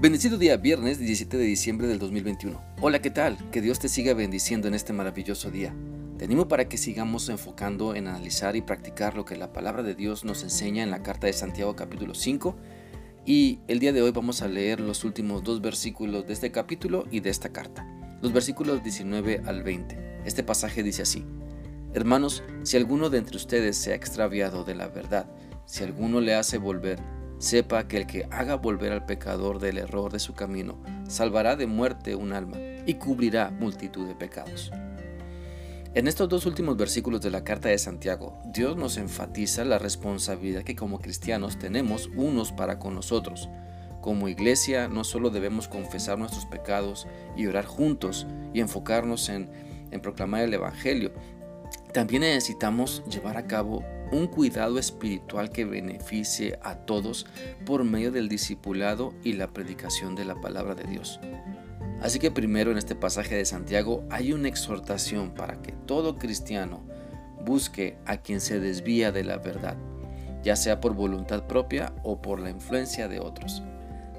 Bendecido día viernes 17 de diciembre del 2021. Hola, ¿qué tal? Que Dios te siga bendiciendo en este maravilloso día. Te animo para que sigamos enfocando en analizar y practicar lo que la palabra de Dios nos enseña en la carta de Santiago capítulo 5. Y el día de hoy vamos a leer los últimos dos versículos de este capítulo y de esta carta. Los versículos 19 al 20. Este pasaje dice así. Hermanos, si alguno de entre ustedes se ha extraviado de la verdad, si alguno le hace volver, sepa que el que haga volver al pecador del error de su camino, salvará de muerte un alma y cubrirá multitud de pecados. En estos dos últimos versículos de la carta de Santiago, Dios nos enfatiza la responsabilidad que como cristianos tenemos unos para con nosotros. Como iglesia no solo debemos confesar nuestros pecados y orar juntos y enfocarnos en, en proclamar el Evangelio, también necesitamos llevar a cabo un cuidado espiritual que beneficie a todos por medio del discipulado y la predicación de la palabra de Dios. Así que primero en este pasaje de Santiago hay una exhortación para que todo cristiano busque a quien se desvía de la verdad, ya sea por voluntad propia o por la influencia de otros.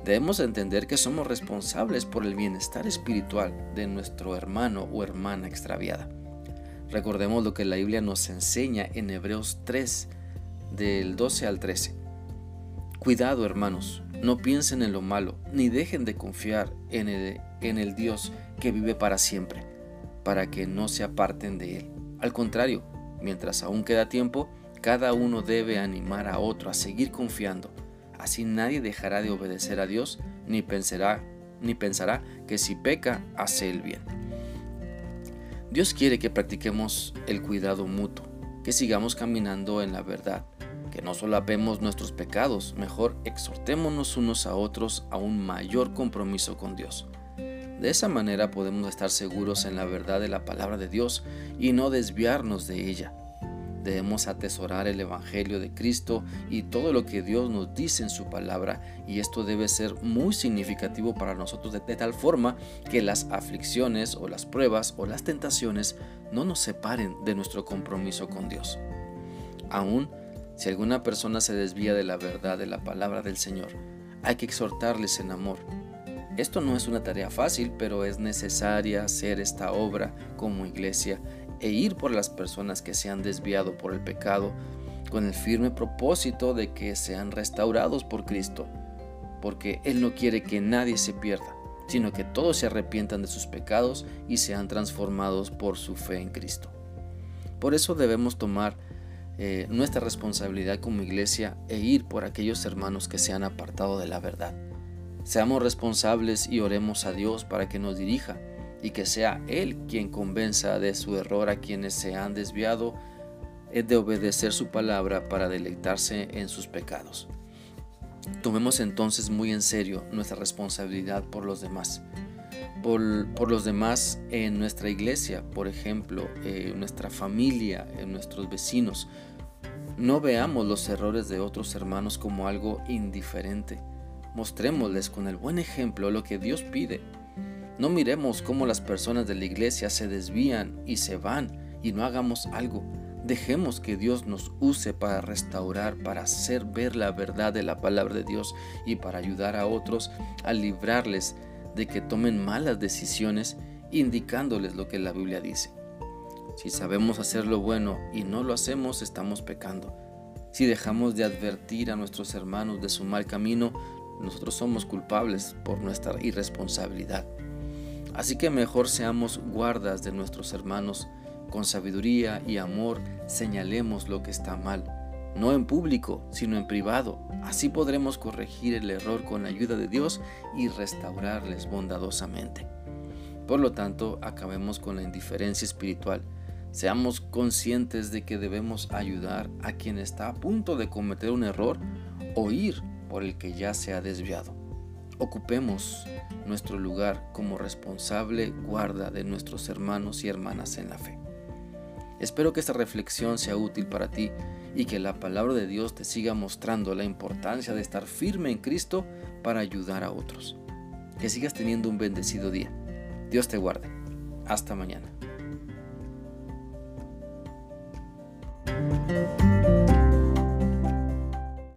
Debemos entender que somos responsables por el bienestar espiritual de nuestro hermano o hermana extraviada. Recordemos lo que la Biblia nos enseña en Hebreos 3, del 12 al 13. Cuidado hermanos, no piensen en lo malo, ni dejen de confiar en el, en el Dios que vive para siempre, para que no se aparten de Él. Al contrario, mientras aún queda tiempo, cada uno debe animar a otro a seguir confiando. Así nadie dejará de obedecer a Dios, ni pensará, ni pensará que si peca, hace el bien. Dios quiere que practiquemos el cuidado mutuo, que sigamos caminando en la verdad, que no solapemos nuestros pecados, mejor exhortémonos unos a otros a un mayor compromiso con Dios. De esa manera podemos estar seguros en la verdad de la palabra de Dios y no desviarnos de ella. Debemos atesorar el Evangelio de Cristo y todo lo que Dios nos dice en su palabra y esto debe ser muy significativo para nosotros de, tal forma que las aflicciones o las pruebas o las tentaciones no nos separen de nuestro compromiso con Dios. Aún si alguna persona se desvía de la verdad de la palabra del Señor, hay que exhortarles en amor. Esto no es una tarea fácil, pero es necesaria hacer esta obra como iglesia e ir por las personas que se han desviado por el pecado con el firme propósito de que sean restaurados por Cristo, porque Él no quiere que nadie se pierda, sino que todos se arrepientan de sus pecados y sean transformados por su fe en Cristo. Por eso debemos tomar eh, nuestra responsabilidad como iglesia e ir por aquellos hermanos que se han apartado de la verdad. Seamos responsables y oremos a Dios para que nos dirija y que sea Él quien convenza de su error a quienes se han desviado de obedecer su palabra para deleitarse en sus pecados. Tomemos entonces muy en serio nuestra responsabilidad por los demás. Por, los demás en nuestra iglesia, por ejemplo, en nuestra familia, en nuestros vecinos. No veamos los errores de otros hermanos como algo indiferente. Mostrémosles con el buen ejemplo lo que Dios pide no miremos cómo las personas de la iglesia se desvían y se van y no hagamos algo. Dejemos que Dios nos use para restaurar, para hacer ver la verdad de la palabra de Dios y para ayudar a otros a librarles de que tomen malas decisiones indicándoles lo que la Biblia dice. Si sabemos hacer lo bueno y no lo hacemos, estamos pecando. Si dejamos de advertir a nuestros hermanos de su mal camino, nosotros somos culpables por nuestra irresponsabilidad. Así que mejor seamos guardas de nuestros hermanos, con sabiduría y amor señalemos lo que está mal, no en público, sino en privado. Así podremos corregir el error con la ayuda de Dios y restaurarles bondadosamente. Por lo tanto, acabemos con la indiferencia espiritual. Seamos conscientes de que debemos ayudar a quien está a punto de cometer un error o ir por el que ya se ha desviado. Ocupemos nuestro lugar como responsable guarda de nuestros hermanos y hermanas en la fe. Espero que esta reflexión sea útil para ti y que la palabra de Dios te siga mostrando la importancia de estar firme en Cristo para ayudar a otros. Que sigas teniendo un bendecido día. Dios te guarde. Hasta mañana.